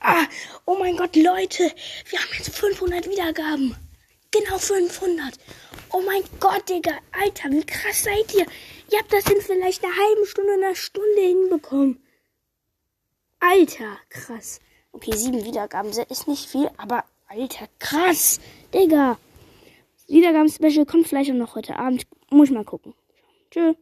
Ah, oh mein Gott, Leute, wir haben jetzt 500 Wiedergaben. Genau 500. Oh mein Gott, Digga. Alter, wie krass seid ihr? Ihr habt das in vielleicht einer halben Stunde, einer Stunde hinbekommen. Alter, krass. Okay, sieben Wiedergaben ist nicht viel, aber alter, krass. Digga. Wiedergaben-Special kommt vielleicht auch noch heute Abend. Muss ich mal gucken. Tschüss.